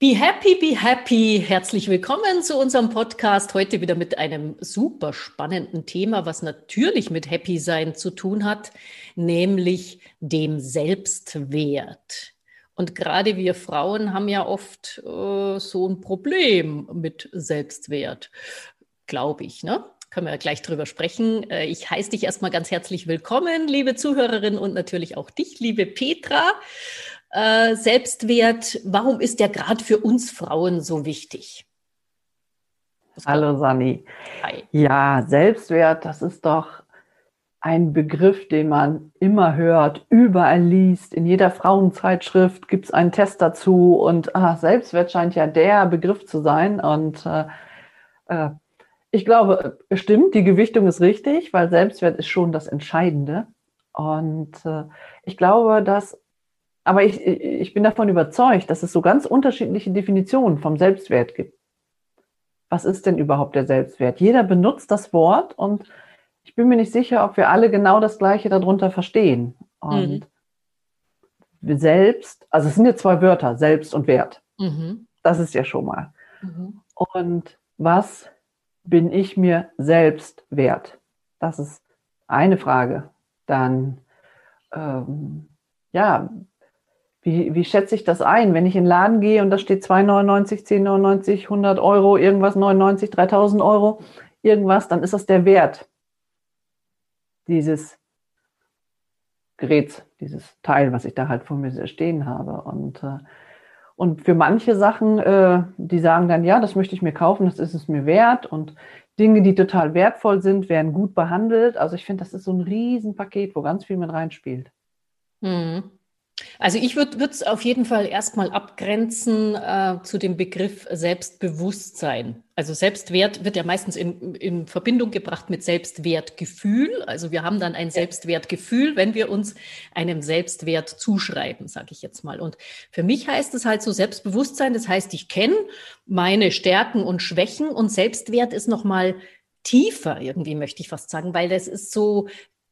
Be happy, be happy. Herzlich willkommen zu unserem Podcast. Heute wieder mit einem super spannenden Thema, was natürlich mit Happy sein zu tun hat, nämlich dem Selbstwert. Und gerade wir Frauen haben ja oft äh, so ein Problem mit Selbstwert, glaube ich, ne? Können wir ja gleich drüber sprechen. Äh, ich heiße dich erstmal ganz herzlich willkommen, liebe Zuhörerinnen und natürlich auch dich, liebe Petra. Äh, Selbstwert, warum ist der gerade für uns Frauen so wichtig? Hallo Sani. Hi. Ja, Selbstwert, das ist doch ein Begriff, den man immer hört, überall liest. In jeder Frauenzeitschrift gibt es einen Test dazu und ah, Selbstwert scheint ja der Begriff zu sein. Und äh, äh, ich glaube, stimmt, die Gewichtung ist richtig, weil Selbstwert ist schon das Entscheidende. Und äh, ich glaube, dass aber ich, ich bin davon überzeugt, dass es so ganz unterschiedliche Definitionen vom Selbstwert gibt. Was ist denn überhaupt der Selbstwert? Jeder benutzt das Wort und ich bin mir nicht sicher, ob wir alle genau das Gleiche darunter verstehen. Und mhm. selbst, also es sind ja zwei Wörter, selbst und Wert. Mhm. Das ist ja schon mal. Mhm. Und was bin ich mir selbst wert? Das ist eine Frage. Dann, ähm, ja, wie, wie schätze ich das ein? Wenn ich in den Laden gehe und da steht 2,99, 10,99, 100 Euro, irgendwas 99, 3000 Euro, irgendwas, dann ist das der Wert dieses Geräts, dieses Teil, was ich da halt vor mir stehen habe. Und, äh, und für manche Sachen, äh, die sagen dann, ja, das möchte ich mir kaufen, das ist es mir wert. Und Dinge, die total wertvoll sind, werden gut behandelt. Also ich finde, das ist so ein Riesenpaket, wo ganz viel mit reinspielt. Mhm. Also ich würde es auf jeden Fall erstmal abgrenzen äh, zu dem Begriff Selbstbewusstsein. Also Selbstwert wird ja meistens in, in Verbindung gebracht mit Selbstwertgefühl. Also wir haben dann ein Selbstwertgefühl, wenn wir uns einem Selbstwert zuschreiben, sage ich jetzt mal. Und für mich heißt es halt so Selbstbewusstsein, das heißt, ich kenne meine Stärken und Schwächen und Selbstwert ist nochmal tiefer, irgendwie möchte ich fast sagen, weil das ist so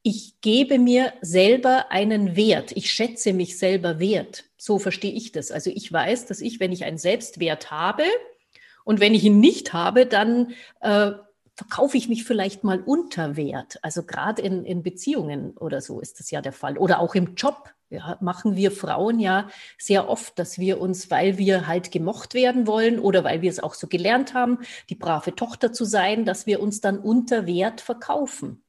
ich gebe mir selber einen Wert. Ich schätze mich selber wert. So verstehe ich das. Also ich weiß, dass ich, wenn ich einen Selbstwert habe und wenn ich ihn nicht habe, dann äh, verkaufe ich mich vielleicht mal unter Wert. Also gerade in, in Beziehungen oder so ist das ja der Fall. Oder auch im Job. Ja, machen wir Frauen ja sehr oft, dass wir uns, weil wir halt gemocht werden wollen oder weil wir es auch so gelernt haben, die brave Tochter zu sein, dass wir uns dann unter Wert verkaufen.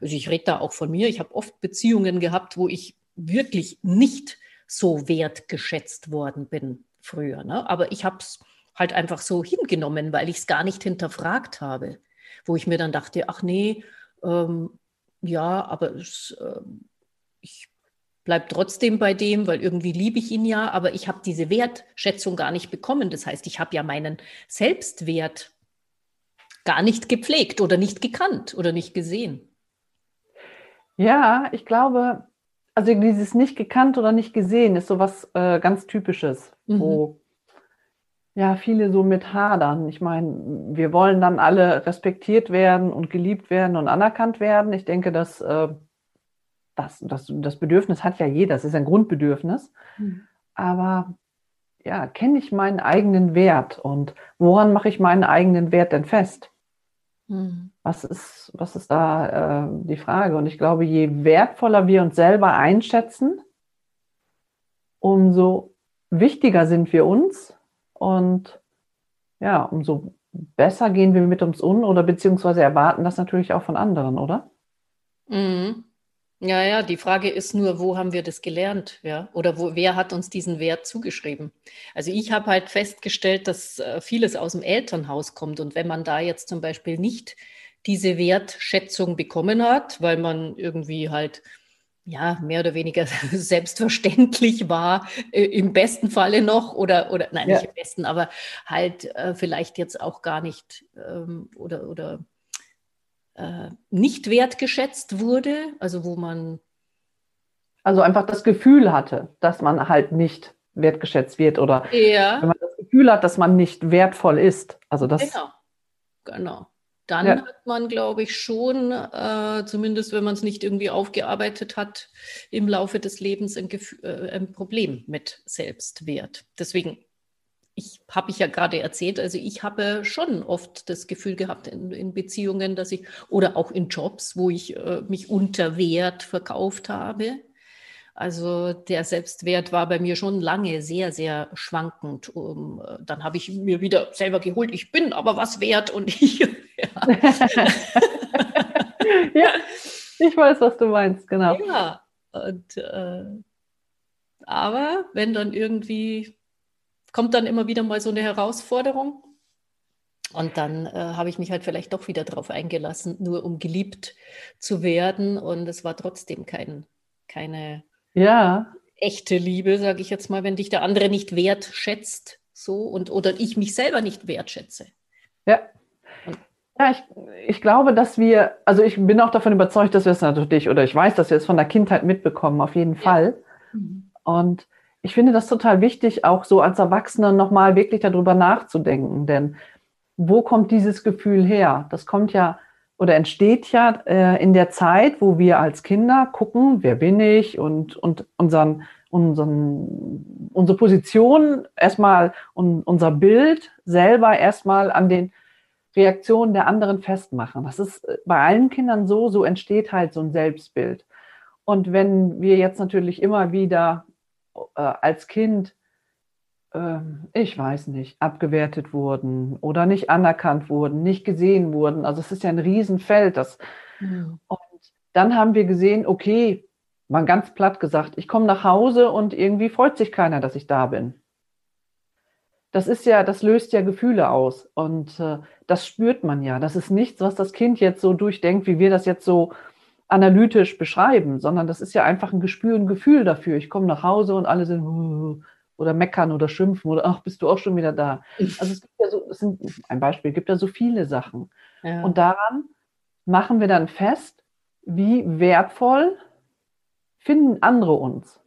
Also ich rede da auch von mir. Ich habe oft Beziehungen gehabt, wo ich wirklich nicht so wertgeschätzt worden bin früher. Ne? Aber ich habe es halt einfach so hingenommen, weil ich es gar nicht hinterfragt habe. Wo ich mir dann dachte, ach nee, ähm, ja, aber es, äh, ich bleibe trotzdem bei dem, weil irgendwie liebe ich ihn ja, aber ich habe diese Wertschätzung gar nicht bekommen. Das heißt, ich habe ja meinen Selbstwert gar nicht gepflegt oder nicht gekannt oder nicht gesehen. Ja, ich glaube, also dieses nicht gekannt oder nicht gesehen ist sowas äh, ganz Typisches, mhm. wo ja viele so mit hadern. Ich meine, wir wollen dann alle respektiert werden und geliebt werden und anerkannt werden. Ich denke, dass äh, das, das, das Bedürfnis hat ja jeder, das ist ein Grundbedürfnis. Mhm. Aber ja, kenne ich meinen eigenen Wert und woran mache ich meinen eigenen Wert denn fest? Mhm. Was ist, was ist da äh, die Frage? Und ich glaube, je wertvoller wir uns selber einschätzen, umso wichtiger sind wir uns und ja, umso besser gehen wir mit uns um oder beziehungsweise erwarten das natürlich auch von anderen, oder? Mhm. Ja, ja, die Frage ist nur, wo haben wir das gelernt, ja? Oder wo, wer hat uns diesen Wert zugeschrieben? Also ich habe halt festgestellt, dass äh, vieles aus dem Elternhaus kommt und wenn man da jetzt zum Beispiel nicht diese Wertschätzung bekommen hat, weil man irgendwie halt ja, mehr oder weniger selbstverständlich war, äh, im besten Falle noch, oder, oder nein, ja. nicht im besten, aber halt äh, vielleicht jetzt auch gar nicht ähm, oder, oder äh, nicht wertgeschätzt wurde, also wo man. Also einfach das Gefühl hatte, dass man halt nicht wertgeschätzt wird oder ja. wenn man das Gefühl hat, dass man nicht wertvoll ist. Also das. Genau, genau dann ja. hat man, glaube ich, schon, äh, zumindest wenn man es nicht irgendwie aufgearbeitet hat, im Laufe des Lebens ein, äh, ein Problem mit Selbstwert. Deswegen, ich habe ich ja gerade erzählt, also ich habe schon oft das Gefühl gehabt in, in Beziehungen, dass ich, oder auch in Jobs, wo ich äh, mich unter Wert verkauft habe. Also der Selbstwert war bei mir schon lange sehr, sehr schwankend. Um, äh, dann habe ich mir wieder selber geholt, ich bin aber was wert und ich. ja. ja, ich weiß, was du meinst, genau. Ja, und, äh, aber wenn dann irgendwie, kommt dann immer wieder mal so eine Herausforderung. Und dann äh, habe ich mich halt vielleicht doch wieder darauf eingelassen, nur um geliebt zu werden. Und es war trotzdem kein, keine ja. echte Liebe, sage ich jetzt mal, wenn dich der andere nicht wertschätzt, so und oder ich mich selber nicht wertschätze. Ja. Ja, ich, ich glaube, dass wir, also ich bin auch davon überzeugt, dass wir es natürlich, oder ich weiß, dass wir es von der Kindheit mitbekommen, auf jeden Fall. Mhm. Und ich finde das total wichtig, auch so als Erwachsene nochmal wirklich darüber nachzudenken. Denn wo kommt dieses Gefühl her? Das kommt ja oder entsteht ja äh, in der Zeit, wo wir als Kinder gucken, wer bin ich und, und unseren, unseren, unsere Position erstmal und unser Bild selber erstmal an den Reaktionen der anderen festmachen. Das ist äh, bei allen Kindern so, so entsteht halt so ein Selbstbild. Und wenn wir jetzt natürlich immer wieder äh, als Kind ähm, ich weiß nicht, abgewertet wurden oder nicht anerkannt wurden, nicht gesehen wurden. Also es ist ja ein Riesenfeld. Das, mhm. Und dann haben wir gesehen, okay, mal ganz platt gesagt, ich komme nach Hause und irgendwie freut sich keiner, dass ich da bin. Das ist ja, das löst ja Gefühle aus und äh, das spürt man ja. Das ist nichts, was das Kind jetzt so durchdenkt, wie wir das jetzt so analytisch beschreiben, sondern das ist ja einfach ein Gespür, ein Gefühl dafür. Ich komme nach Hause und alle sind, oder meckern oder schimpfen oder ach, bist du auch schon wieder da. Also es gibt ja so, es sind ein Beispiel, gibt ja so viele Sachen. Ja. Und daran machen wir dann fest, wie wertvoll finden andere uns.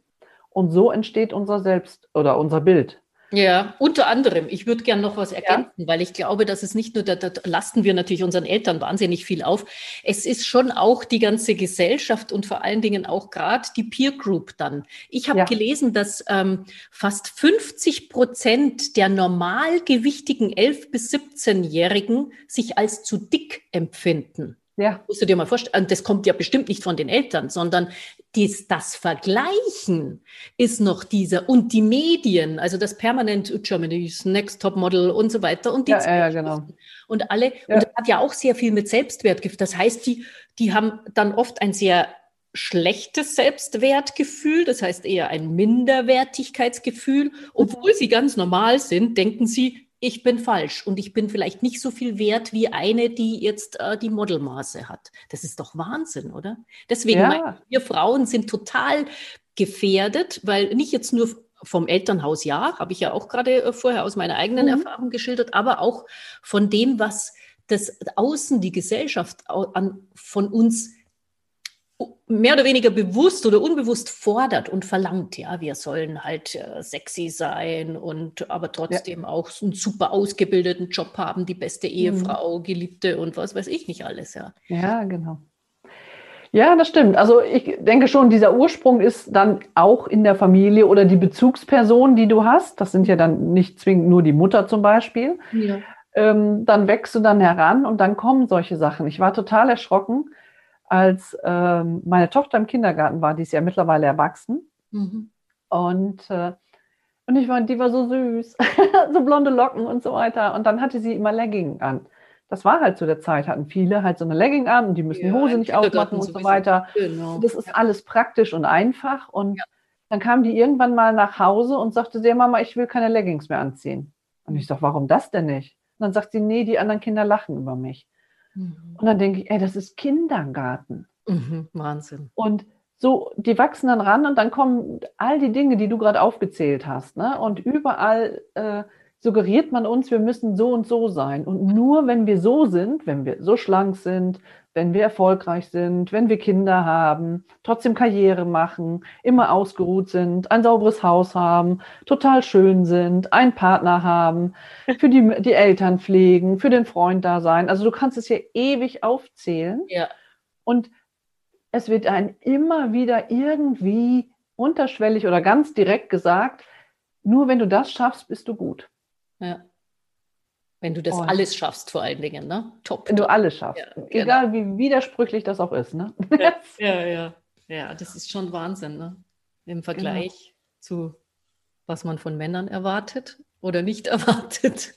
Und so entsteht unser Selbst oder unser Bild. Ja, unter anderem. Ich würde gerne noch was ergänzen, ja. weil ich glaube, dass es nicht nur, da, da lasten wir natürlich unseren Eltern wahnsinnig viel auf. Es ist schon auch die ganze Gesellschaft und vor allen Dingen auch gerade die Peer Group dann. Ich habe ja. gelesen, dass ähm, fast 50 Prozent der normalgewichtigen 11- bis 17-Jährigen sich als zu dick empfinden. Ja. Musst du dir mal vorstellen, das kommt ja bestimmt nicht von den Eltern, sondern dies, das Vergleichen ist noch dieser und die Medien, also das permanent Germany's Next Top Model und so weiter und die ja, ja, genau. und alle ja. und das hat ja auch sehr viel mit Selbstwertgefühl. Das heißt, die die haben dann oft ein sehr schlechtes Selbstwertgefühl, das heißt eher ein Minderwertigkeitsgefühl, obwohl sie ganz normal sind, denken sie, ich bin falsch und ich bin vielleicht nicht so viel wert wie eine, die jetzt äh, die Modelmaße hat. Das ist doch Wahnsinn, oder? Deswegen, ja. wir Frauen sind total gefährdet, weil nicht jetzt nur vom Elternhaus, ja, habe ich ja auch gerade äh, vorher aus meiner eigenen mhm. Erfahrung geschildert, aber auch von dem, was das Außen, die Gesellschaft an, von uns mehr oder weniger bewusst oder unbewusst fordert und verlangt, ja, wir sollen halt äh, sexy sein und aber trotzdem ja. auch einen super ausgebildeten Job haben, die beste mhm. Ehefrau, mhm. Geliebte und was weiß ich nicht alles, ja. Ja, genau. Ja, das stimmt. Also ich denke schon, dieser Ursprung ist dann auch in der Familie oder die Bezugsperson, die du hast. Das sind ja dann nicht zwingend nur die Mutter zum Beispiel. Ja. Ähm, dann wächst du dann heran und dann kommen solche Sachen. Ich war total erschrocken, als ähm, meine Tochter im Kindergarten war, die ist ja mittlerweile erwachsen. Mhm. Und, äh, und ich war, die war so süß, so blonde Locken und so weiter. Und dann hatte sie immer Legging an. Das war halt zu der Zeit, hatten viele halt so eine Legging an und die müssen ja, die Hose nicht aufmachen und so weiter. Genau. Das ist alles praktisch und einfach. Und ja. dann kam die irgendwann mal nach Hause und sagte sie, Mama, ich will keine Leggings mehr anziehen. Und ich sage, warum das denn nicht? Und dann sagt sie, nee, die anderen Kinder lachen über mich. Mhm. Und dann denke ich, ey, das ist Kindergarten. Mhm, Wahnsinn. Und so, die wachsen dann ran und dann kommen all die Dinge, die du gerade aufgezählt hast. Ne? Und überall äh, suggeriert man uns, wir müssen so und so sein. Und nur wenn wir so sind, wenn wir so schlank sind, wenn wir erfolgreich sind, wenn wir Kinder haben, trotzdem Karriere machen, immer ausgeruht sind, ein sauberes Haus haben, total schön sind, einen Partner haben, für die, die Eltern pflegen, für den Freund da sein. Also du kannst es hier ewig aufzählen. Ja. Und es wird einem immer wieder irgendwie unterschwellig oder ganz direkt gesagt, nur wenn du das schaffst, bist du gut. Ja. Wenn du das oh. alles schaffst, vor allen Dingen, ne? Top. Wenn du alles schaffst. Ja, Egal genau. wie widersprüchlich das auch ist, ne? Ja, ja, ja. Ja, das ist schon Wahnsinn, ne? Im Vergleich genau. zu was man von Männern erwartet oder nicht erwartet.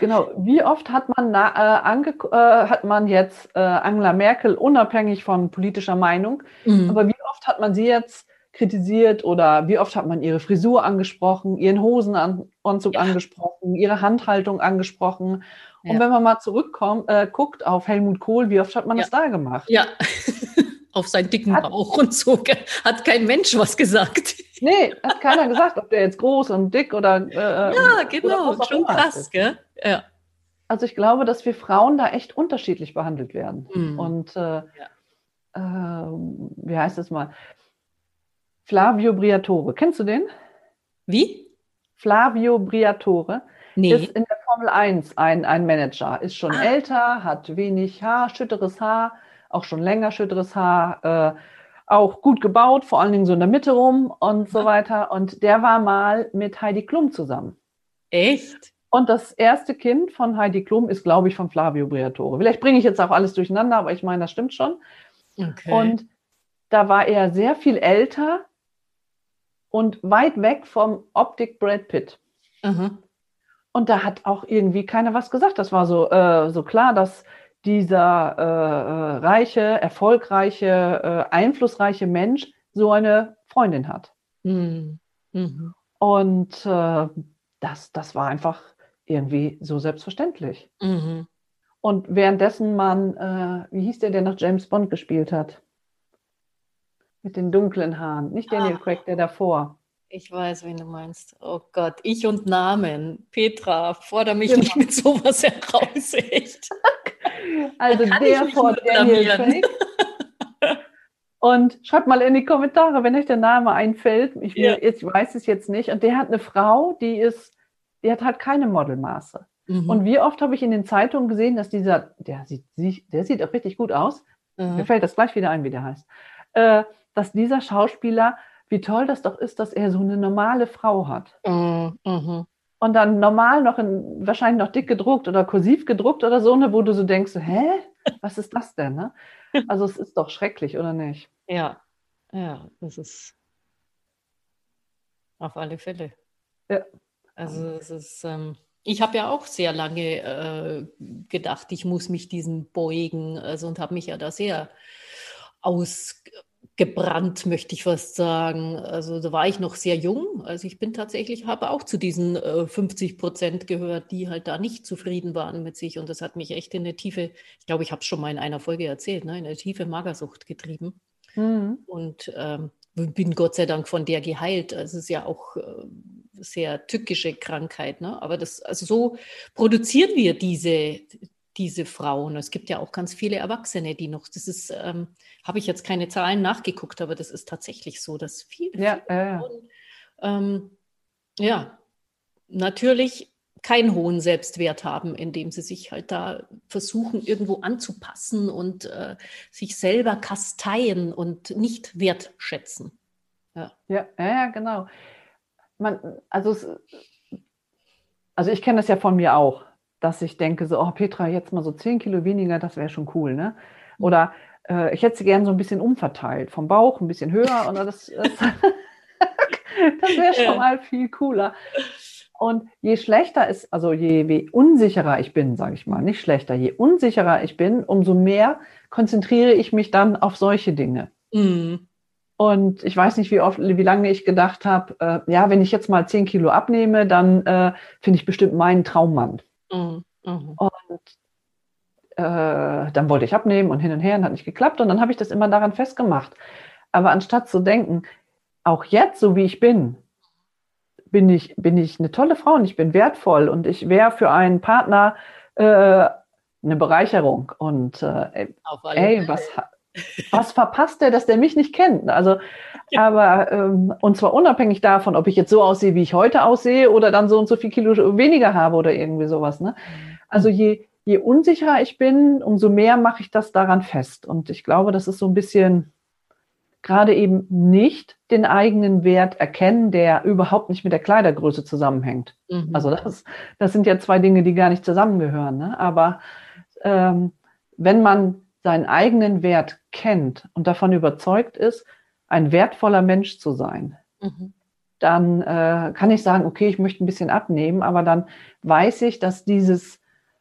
Genau. Wie oft hat man, na, äh, ange, äh, hat man jetzt äh, Angela Merkel unabhängig von politischer Meinung, mhm. aber wie oft hat man sie jetzt kritisiert oder wie oft hat man ihre Frisur angesprochen, ihren Hosenanzug ja. angesprochen, ihre Handhaltung angesprochen. Und ja. wenn man mal zurückkommt, äh, guckt auf Helmut Kohl, wie oft hat man ja. das da gemacht? Ja, auf seinen dicken hat, Bauch und so. Hat kein Mensch was gesagt. Nee, hat keiner gesagt, ob der jetzt groß und dick oder. Äh, ja, genau, oder schon krass, gell? Ja. Also ich glaube, dass wir Frauen da echt unterschiedlich behandelt werden. Mhm. Und äh, ja. äh, wie heißt es mal? Flavio Briatore. Kennst du den? Wie? Flavio Briatore. Nee. Ist in der Formel 1 ein, ein Manager. Ist schon ah. älter, hat wenig Haar, schütteres Haar, auch schon länger schütteres Haar, äh, auch gut gebaut, vor allen Dingen so in der Mitte rum und so weiter. Und der war mal mit Heidi Klum zusammen. Echt? Und das erste Kind von Heidi Klum ist, glaube ich, von Flavio Briatore. Vielleicht bringe ich jetzt auch alles durcheinander, aber ich meine, das stimmt schon. Okay. Und da war er sehr viel älter und weit weg vom Optik Brad Pitt. Mhm. Und da hat auch irgendwie keiner was gesagt. Das war so, äh, so klar, dass dieser äh, äh, reiche, erfolgreiche, äh, einflussreiche Mensch so eine Freundin hat. Mhm. Mhm. Und äh, das, das war einfach irgendwie so selbstverständlich. Mhm. Und währenddessen man, äh, wie hieß der, der noch James Bond gespielt hat? Mit den dunklen Haaren. Nicht Daniel ah. Craig, der davor. Ich weiß, wen du meinst. Oh Gott, ich und Namen. Petra, fordere mich genau. nicht mit sowas heraus, echt. Also der vor Daniel Craig. Und schreibt mal in die Kommentare, wenn euch der Name einfällt. Ich, ja. ich weiß es jetzt nicht. Und der hat eine Frau, die ist, die hat halt keine Modelmaße. Mhm. Und wie oft habe ich in den Zeitungen gesehen, dass dieser, der sieht, der sieht auch richtig gut aus. Mhm. Mir fällt das gleich wieder ein, wie der heißt. Äh, dass dieser Schauspieler, wie toll das doch ist, dass er so eine normale Frau hat. Mhm. mhm. Und dann normal noch in, wahrscheinlich noch dick gedruckt oder kursiv gedruckt oder so, ne, wo du so denkst, hä, was ist das denn? Ne? Also es ist doch schrecklich, oder nicht? Ja, ja, das ist auf alle Fälle. Ja. Also es ist, ähm, ich habe ja auch sehr lange äh, gedacht, ich muss mich diesem beugen, also und habe mich ja da sehr ausgebrannt, möchte ich fast sagen. Also da war ich noch sehr jung. Also ich bin tatsächlich, habe auch zu diesen äh, 50 Prozent gehört, die halt da nicht zufrieden waren mit sich. Und das hat mich echt in eine tiefe, ich glaube, ich habe es schon mal in einer Folge erzählt, ne, in eine tiefe Magersucht getrieben. Mhm. Und ähm, bin Gott sei Dank von der geheilt. Also es ist ja auch äh, sehr tückische Krankheit. Ne? Aber das, also so produzieren wir diese, diese Frauen. Es gibt ja auch ganz viele Erwachsene, die noch, das ist, ähm, habe ich jetzt keine Zahlen nachgeguckt, aber das ist tatsächlich so, dass viele, ja, viele äh. Frauen, ähm, ja, natürlich keinen hohen Selbstwert haben, indem sie sich halt da versuchen, irgendwo anzupassen und äh, sich selber kasteien und nicht wertschätzen. Ja, ja, ja genau. Man, also, es, also ich kenne das ja von mir auch dass ich denke, so, oh Petra, jetzt mal so 10 Kilo weniger, das wäre schon cool, ne? Oder äh, ich hätte sie gerne so ein bisschen umverteilt, vom Bauch ein bisschen höher, oder das, das, das wäre schon mal viel cooler. Und je schlechter ist, also je, je unsicherer ich bin, sage ich mal, nicht schlechter, je unsicherer ich bin, umso mehr konzentriere ich mich dann auf solche Dinge. Mhm. Und ich weiß nicht, wie oft, wie lange ich gedacht habe, äh, ja, wenn ich jetzt mal 10 Kilo abnehme, dann äh, finde ich bestimmt meinen Traummann. Mhm. Mhm. Und äh, dann wollte ich abnehmen und hin und her und hat nicht geklappt. Und dann habe ich das immer daran festgemacht. Aber anstatt zu denken, auch jetzt, so wie ich bin, bin ich, bin ich eine tolle Frau und ich bin wertvoll und ich wäre für einen Partner äh, eine Bereicherung. Und äh, ey, was, was verpasst der, dass der mich nicht kennt? Also, ja. aber ähm, und zwar unabhängig davon, ob ich jetzt so aussehe, wie ich heute aussehe, oder dann so und so viel Kilo weniger habe oder irgendwie sowas. Ne? Also je, je unsicherer ich bin, umso mehr mache ich das daran fest. Und ich glaube, das ist so ein bisschen gerade eben nicht den eigenen Wert erkennen, der überhaupt nicht mit der Kleidergröße zusammenhängt. Mhm. Also das, das sind ja zwei Dinge, die gar nicht zusammengehören. Ne? Aber ähm, wenn man seinen eigenen Wert kennt und davon überzeugt ist, ein wertvoller Mensch zu sein, mhm. dann äh, kann ich sagen, okay, ich möchte ein bisschen abnehmen, aber dann weiß ich, dass dieses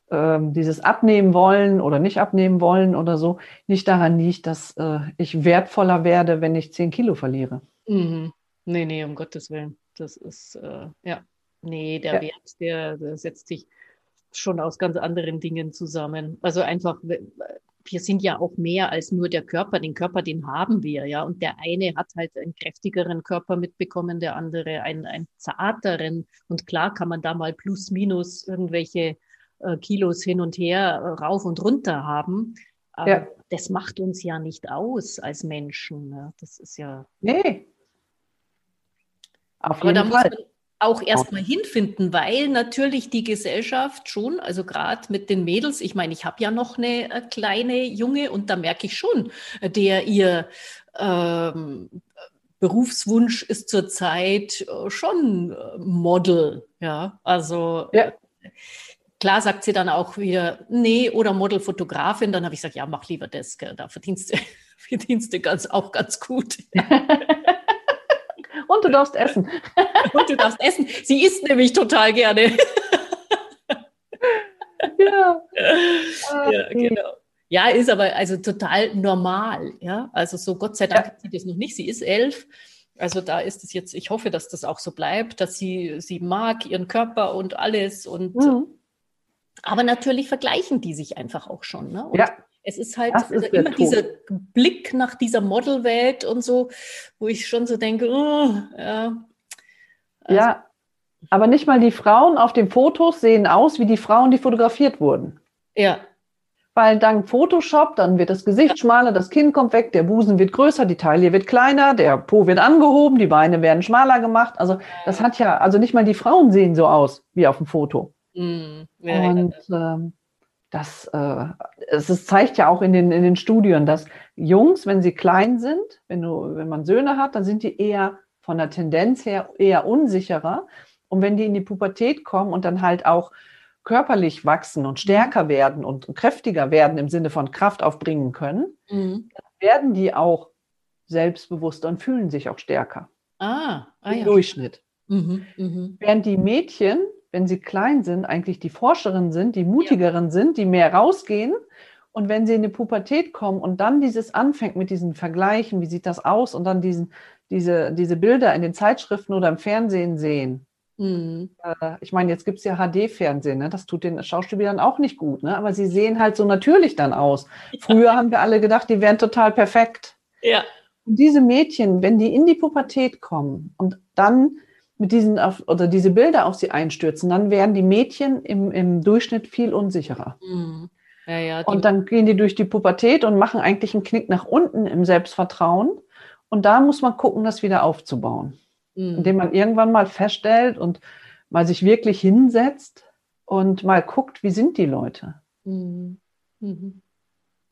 ähm, dieses Abnehmen wollen oder nicht abnehmen wollen oder so nicht daran liegt, dass äh, ich wertvoller werde, wenn ich 10 Kilo verliere. Mhm. Nee, nee, um Gottes Willen. Das ist, äh, ja, nee, der ja. Wert, der, der setzt sich schon aus ganz anderen Dingen zusammen. Also einfach, wir sind ja auch mehr als nur der Körper. Den Körper, den haben wir, ja. Und der eine hat halt einen kräftigeren Körper mitbekommen, der andere einen, einen zarteren. Und klar kann man da mal plus minus irgendwelche äh, Kilos hin und her, äh, rauf und runter haben. Aber ja. das macht uns ja nicht aus als Menschen. Ne? Das ist ja. Nee. Auf jeden Aber da Fall. man auch erstmal hinfinden, weil natürlich die Gesellschaft schon, also gerade mit den Mädels, ich meine, ich habe ja noch eine äh, kleine Junge und da merke ich schon, der ihr ähm, Berufswunsch ist zurzeit schon Model, ja, also ja. Klar sagt sie dann auch wieder, nee, oder Modelfotografin. Dann habe ich gesagt, ja, mach lieber das, da verdienst du, verdienst du ganz, auch ganz gut. Und du darfst essen. Und du darfst essen. Sie isst nämlich total gerne. ja. ja, genau. Ja, ist aber also total normal. Ja, also so Gott sei Dank ja. sie das noch nicht. Sie ist elf. Also da ist es jetzt, ich hoffe, dass das auch so bleibt, dass sie, sie mag ihren Körper und alles und mhm. Aber natürlich vergleichen die sich einfach auch schon. Ne? ja. Es ist halt ist also immer dieser Blick nach dieser Modelwelt und so, wo ich schon so denke, oh, ja. Also, ja, aber nicht mal die Frauen auf den Fotos sehen aus wie die Frauen, die fotografiert wurden. Ja. Weil dank Photoshop, dann wird das Gesicht schmaler, das Kinn kommt weg, der Busen wird größer, die Taille wird kleiner, der Po wird angehoben, die Beine werden schmaler gemacht. Also das hat ja, also nicht mal die Frauen sehen so aus wie auf dem Foto. Mhm. Ja, und ja. Ähm, das, äh, es ist, zeigt ja auch in den, in den Studien, dass Jungs, wenn sie klein sind, wenn, du, wenn man Söhne hat, dann sind die eher von der Tendenz her eher unsicherer. Und wenn die in die Pubertät kommen und dann halt auch körperlich wachsen und stärker mhm. werden und kräftiger werden im Sinne von Kraft aufbringen können, mhm. dann werden die auch selbstbewusster und fühlen sich auch stärker. Ah, ah Im ja. Durchschnitt. Mhm, mh. Während die Mädchen wenn sie klein sind, eigentlich die Forscherinnen sind, die mutigeren ja. sind, die mehr rausgehen. Und wenn sie in die Pubertät kommen und dann dieses anfängt mit diesen Vergleichen, wie sieht das aus, und dann diesen, diese, diese Bilder in den Zeitschriften oder im Fernsehen sehen. Mhm. Äh, ich meine, jetzt gibt es ja HD-Fernsehen, ne? das tut den Schauspielern auch nicht gut, ne? aber sie sehen halt so natürlich dann aus. Früher haben wir alle gedacht, die wären total perfekt. Ja. Und diese Mädchen, wenn die in die Pubertät kommen und dann mit diesen auf, oder diese Bilder auf sie einstürzen, dann werden die Mädchen im, im Durchschnitt viel unsicherer. Mhm. Ja, ja, und dann gehen die durch die Pubertät und machen eigentlich einen Knick nach unten im Selbstvertrauen. Und da muss man gucken, das wieder aufzubauen. Mhm. Indem man irgendwann mal feststellt und mal sich wirklich hinsetzt und mal guckt, wie sind die Leute. Mhm. Mhm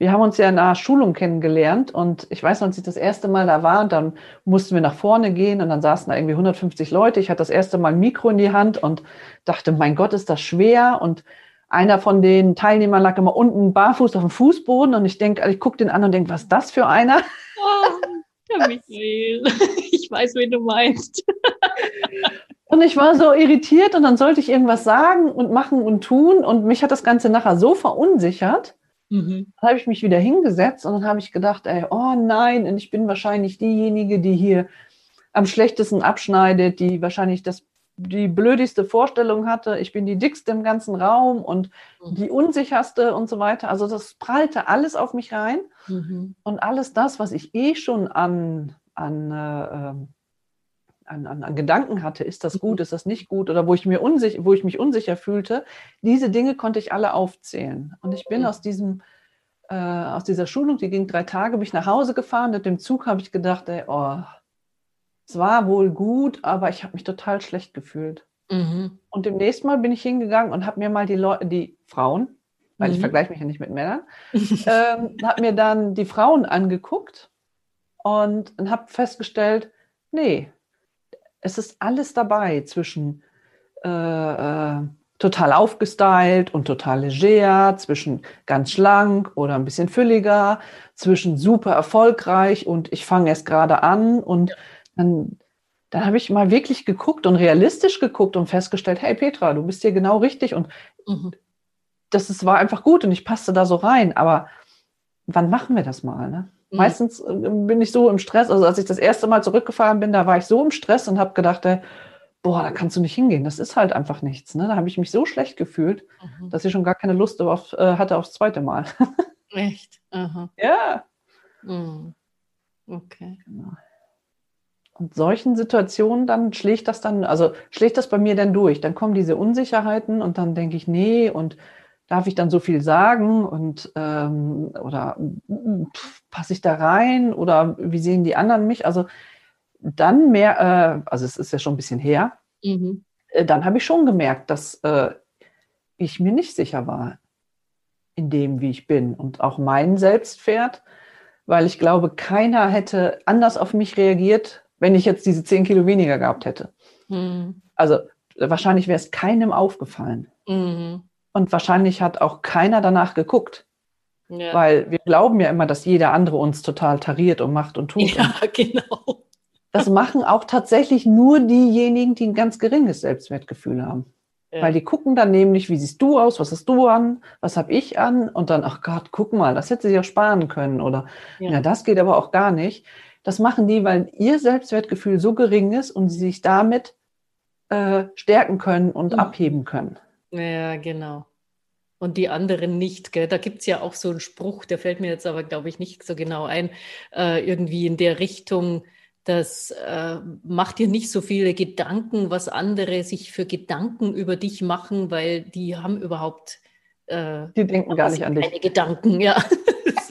wir haben uns ja in einer Schulung kennengelernt und ich weiß noch, als ich das erste Mal da war, und dann mussten wir nach vorne gehen und dann saßen da irgendwie 150 Leute. Ich hatte das erste Mal ein Mikro in die Hand und dachte, mein Gott, ist das schwer und einer von den Teilnehmern lag immer unten barfuß auf dem Fußboden und ich denke, ich gucke den an und denke, was ist das für einer? Oh, Michael, ich weiß, wen du meinst. Und ich war so irritiert und dann sollte ich irgendwas sagen und machen und tun und mich hat das Ganze nachher so verunsichert, Mhm. Dann habe ich mich wieder hingesetzt und dann habe ich gedacht, ey, oh nein, und ich bin wahrscheinlich diejenige, die hier am schlechtesten abschneidet, die wahrscheinlich das die blödigste Vorstellung hatte, ich bin die dickste im ganzen Raum und mhm. die unsicherste und so weiter. Also das prallte alles auf mich rein mhm. und alles das, was ich eh schon an, an, äh, ähm, an, an, an, Gedanken hatte, ist das gut, mhm. ist das nicht gut oder wo ich, mir unsich wo ich mich unsicher fühlte, diese Dinge konnte ich alle aufzählen. Und ich bin mhm. aus diesem äh, aus dieser Schulung, die ging drei Tage, bin ich nach Hause gefahren. Mit dem Zug habe ich gedacht, ey, oh, es war wohl gut, aber ich habe mich total schlecht gefühlt. Mhm. Und demnächst mal bin ich hingegangen und habe mir mal die Leute, die Frauen, weil mhm. ich vergleiche mich ja nicht mit Männern, ähm, habe mir dann die Frauen angeguckt und, und habe festgestellt, nee, es ist alles dabei zwischen äh, äh, total aufgestylt und total leger, zwischen ganz schlank oder ein bisschen fülliger, zwischen super erfolgreich und ich fange erst gerade an und ja dann, dann habe ich mal wirklich geguckt und realistisch geguckt und festgestellt, hey Petra, du bist hier genau richtig und mhm. das ist, war einfach gut und ich passte da so rein. Aber wann machen wir das mal? Ne? Mhm. Meistens äh, bin ich so im Stress. Also als ich das erste Mal zurückgefahren bin, da war ich so im Stress und habe gedacht, ey, boah, da kannst du nicht hingehen. Das ist halt einfach nichts. Ne? Da habe ich mich so schlecht gefühlt, mhm. dass ich schon gar keine Lust auf, äh, hatte aufs zweite Mal. Echt? Aha. Ja. Mhm. Okay. Genau. Und solchen Situationen dann schlägt das dann, also schlägt das bei mir dann durch. Dann kommen diese Unsicherheiten und dann denke ich, nee, und darf ich dann so viel sagen und ähm, oder passe ich da rein oder wie sehen die anderen mich? Also dann mehr, äh, also es ist ja schon ein bisschen her, mhm. äh, dann habe ich schon gemerkt, dass äh, ich mir nicht sicher war in dem, wie ich bin und auch mein Selbstwert, weil ich glaube, keiner hätte anders auf mich reagiert, wenn ich jetzt diese zehn Kilo weniger gehabt hätte. Mhm. Also wahrscheinlich wäre es keinem aufgefallen. Mhm. Und wahrscheinlich hat auch keiner danach geguckt. Ja. Weil wir glauben ja immer, dass jeder andere uns total tariert und macht und tut. Ja, genau. Das machen auch tatsächlich nur diejenigen, die ein ganz geringes Selbstwertgefühl haben. Ja. Weil die gucken dann nämlich, wie siehst du aus, was hast du an, was habe ich an und dann, ach Gott, guck mal, das hätte sie ja sparen können oder ja. ja, das geht aber auch gar nicht. Das machen die, weil ihr Selbstwertgefühl so gering ist und sie sich damit äh, stärken können und mhm. abheben können. Ja, genau. Und die anderen nicht. Gell? Da gibt es ja auch so einen Spruch, der fällt mir jetzt aber, glaube ich, nicht so genau ein, äh, irgendwie in der Richtung, das äh, macht dir nicht so viele Gedanken, was andere sich für Gedanken über dich machen, weil die haben überhaupt äh, die denken gar nicht an dich. Keine Gedanken, ja.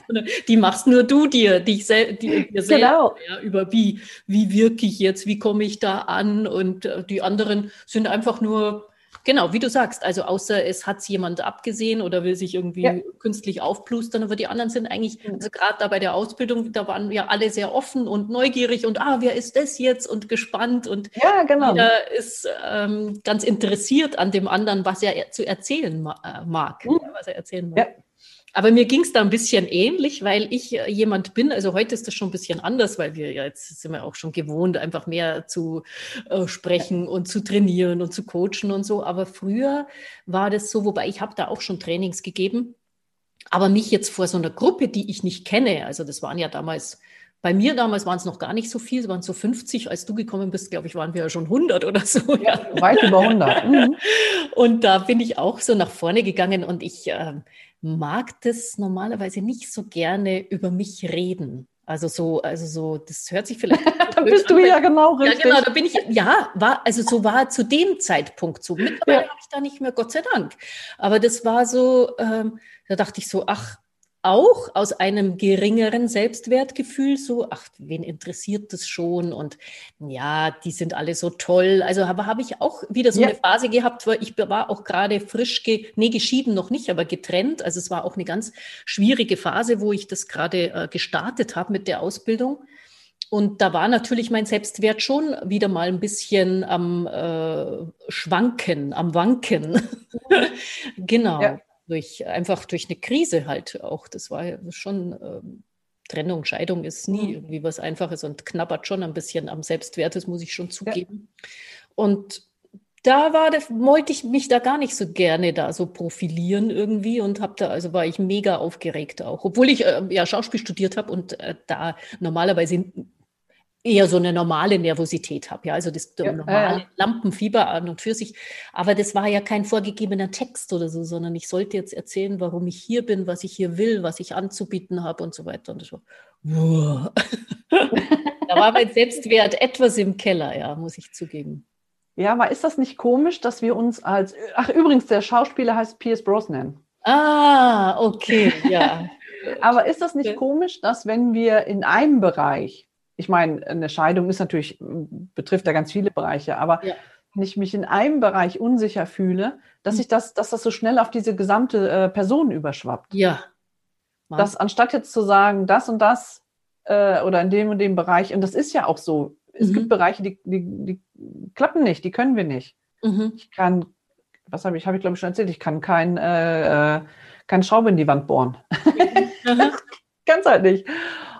die machst nur du dir, dich sel die, dir selber, genau. ja, über wie, wie wirke ich jetzt, wie komme ich da an und äh, die anderen sind einfach nur, genau, wie du sagst, also außer es hat jemand abgesehen oder will sich irgendwie ja. künstlich aufplustern, aber die anderen sind eigentlich, mhm. also gerade da bei der Ausbildung, da waren wir alle sehr offen und neugierig und ah, wer ist das jetzt und gespannt und ja, genau. jeder ist ähm, ganz interessiert an dem anderen, was er zu erzählen äh, mag, mhm. was er erzählen mag. Ja. Aber mir ging es da ein bisschen ähnlich, weil ich äh, jemand bin, also heute ist das schon ein bisschen anders, weil wir ja jetzt sind wir auch schon gewohnt, einfach mehr zu äh, sprechen und zu trainieren und zu coachen und so. Aber früher war das so, wobei ich habe da auch schon Trainings gegeben, aber mich jetzt vor so einer Gruppe, die ich nicht kenne, also das waren ja damals bei mir damals waren es noch gar nicht so viel, es waren so 50. Als du gekommen bist, glaube ich, waren wir ja schon 100 oder so. Ja, weit über 100. Mhm. Und da bin ich auch so nach vorne gegangen und ich äh, mag das normalerweise nicht so gerne über mich reden. Also so, also so, das hört sich vielleicht. da bist an, du ja genau richtig. Ja, genau, da bin ich, ja, war, also so war zu dem Zeitpunkt so. Mittlerweile ja. habe ich da nicht mehr, Gott sei Dank. Aber das war so, ähm, da dachte ich so, ach, auch aus einem geringeren Selbstwertgefühl, so, ach, wen interessiert das schon? Und ja, die sind alle so toll. Also aber habe ich auch wieder so ja. eine Phase gehabt, weil ich war auch gerade frisch, ge nee, geschieden noch nicht, aber getrennt. Also es war auch eine ganz schwierige Phase, wo ich das gerade äh, gestartet habe mit der Ausbildung. Und da war natürlich mein Selbstwert schon wieder mal ein bisschen am äh, Schwanken, am Wanken. genau. Ja durch einfach durch eine Krise halt auch. Das war ja schon ähm, Trennung, Scheidung ist nie mhm. irgendwie was Einfaches und knabbert schon ein bisschen am Selbstwert, das muss ich schon zugeben. Ja. Und da war wollte ich mich da gar nicht so gerne da so profilieren irgendwie und habe da, also war ich mega aufgeregt auch, obwohl ich äh, ja Schauspiel studiert habe und äh, da normalerweise eher so eine normale Nervosität habe, ja, also das ja, normale äh, Lampenfieber an und für sich. Aber das war ja kein vorgegebener Text oder so, sondern ich sollte jetzt erzählen, warum ich hier bin, was ich hier will, was ich anzubieten habe und so weiter. Und so. da war mein Selbstwert etwas im Keller, ja, muss ich zugeben. Ja, aber ist das nicht komisch, dass wir uns als, ach übrigens, der Schauspieler heißt Pierce Brosnan. Ah, okay, ja. aber ist das nicht komisch, dass wenn wir in einem Bereich ich meine, eine Scheidung ist natürlich, betrifft ja ganz viele Bereiche, aber ja. wenn ich mich in einem Bereich unsicher fühle, dass mhm. ich das, dass das so schnell auf diese gesamte äh, Person überschwappt. Ja. Mann. Dass anstatt jetzt zu sagen, das und das äh, oder in dem und dem Bereich, und das ist ja auch so, es mhm. gibt Bereiche, die, die, die klappen nicht, die können wir nicht. Mhm. Ich kann, was habe ich, habe ich glaube ich schon erzählt, ich kann kein, äh, äh keine Schraube in die Wand bohren. Mhm. Ganz halt nicht.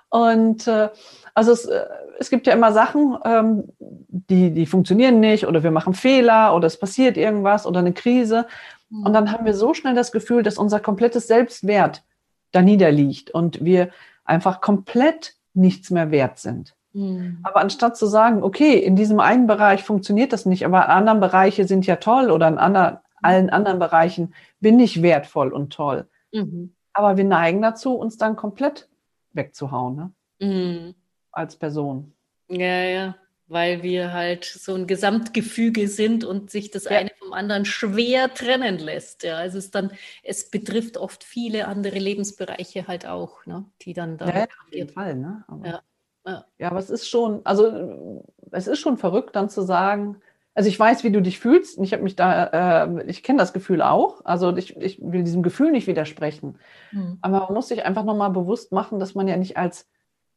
Und äh, also es, äh, es gibt ja immer Sachen, ähm, die, die funktionieren nicht oder wir machen Fehler oder es passiert irgendwas oder eine Krise. Und mhm. dann haben wir so schnell das Gefühl, dass unser komplettes Selbstwert da niederliegt und wir einfach komplett nichts mehr wert sind. Mhm. Aber anstatt zu sagen, okay, in diesem einen Bereich funktioniert das nicht, aber anderen Bereiche sind ja toll oder in anderen, allen anderen Bereichen bin ich wertvoll und toll. Mhm. Aber wir neigen dazu, uns dann komplett wegzuhauen. Ne? Mhm als Person. Ja, ja, weil wir halt so ein Gesamtgefüge sind und sich das ja. eine vom anderen schwer trennen lässt. Ja, also es dann, es betrifft oft viele andere Lebensbereiche halt auch, ne, die dann da. Ja, auf jeden Fall, ne? Aber, ja. Ja. ja, aber es ist schon, also es ist schon verrückt, dann zu sagen, also ich weiß, wie du dich fühlst. Ich habe mich da, äh, ich kenne das Gefühl auch. Also ich, ich will diesem Gefühl nicht widersprechen. Mhm. Aber man muss sich einfach nochmal bewusst machen, dass man ja nicht als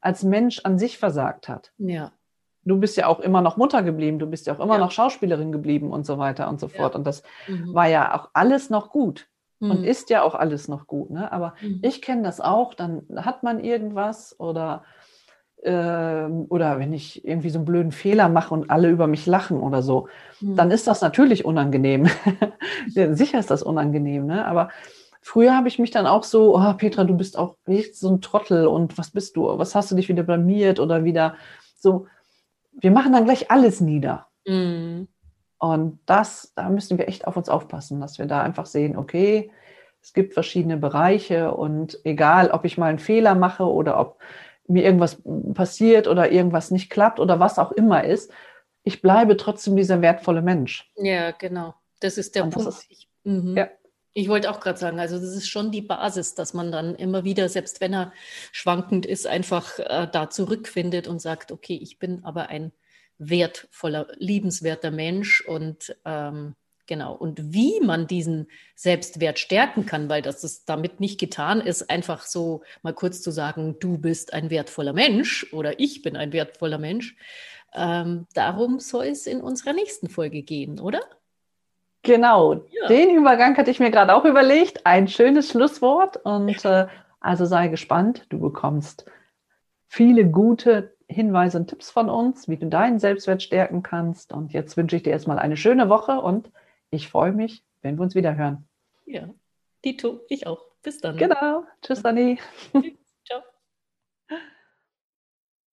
als Mensch an sich versagt hat. Ja. Du bist ja auch immer noch Mutter geblieben, du bist ja auch immer ja. noch Schauspielerin geblieben und so weiter und so fort. Ja. Und das mhm. war ja auch alles noch gut mhm. und ist ja auch alles noch gut. Ne? Aber mhm. ich kenne das auch, dann hat man irgendwas oder, äh, oder wenn ich irgendwie so einen blöden Fehler mache und alle über mich lachen oder so, mhm. dann ist das natürlich unangenehm. Sicher ist das unangenehm, ne? aber Früher habe ich mich dann auch so, oh, Petra, du bist auch echt so ein Trottel und was bist du? Was hast du dich wieder blamiert oder wieder so? Wir machen dann gleich alles nieder. Mhm. Und das, da müssen wir echt auf uns aufpassen, dass wir da einfach sehen, okay, es gibt verschiedene Bereiche und egal, ob ich mal einen Fehler mache oder ob mir irgendwas passiert oder irgendwas nicht klappt oder was auch immer ist, ich bleibe trotzdem dieser wertvolle Mensch. Ja, genau. Das ist der und Punkt. Ist, mhm. ja, ich wollte auch gerade sagen, also das ist schon die Basis, dass man dann immer wieder, selbst wenn er schwankend ist, einfach äh, da zurückfindet und sagt, okay, ich bin aber ein wertvoller, liebenswerter Mensch und ähm, genau. Und wie man diesen Selbstwert stärken kann, weil das ist damit nicht getan ist, einfach so mal kurz zu sagen, du bist ein wertvoller Mensch oder ich bin ein wertvoller Mensch. Ähm, darum soll es in unserer nächsten Folge gehen, oder? Genau, ja. den Übergang hatte ich mir gerade auch überlegt. Ein schönes Schlusswort und äh, also sei gespannt. Du bekommst viele gute Hinweise und Tipps von uns, wie du deinen Selbstwert stärken kannst. Und jetzt wünsche ich dir erstmal eine schöne Woche und ich freue mich, wenn wir uns wieder hören. Ja, Dito, ich auch. Bis dann. Genau. Tschüss, Dani.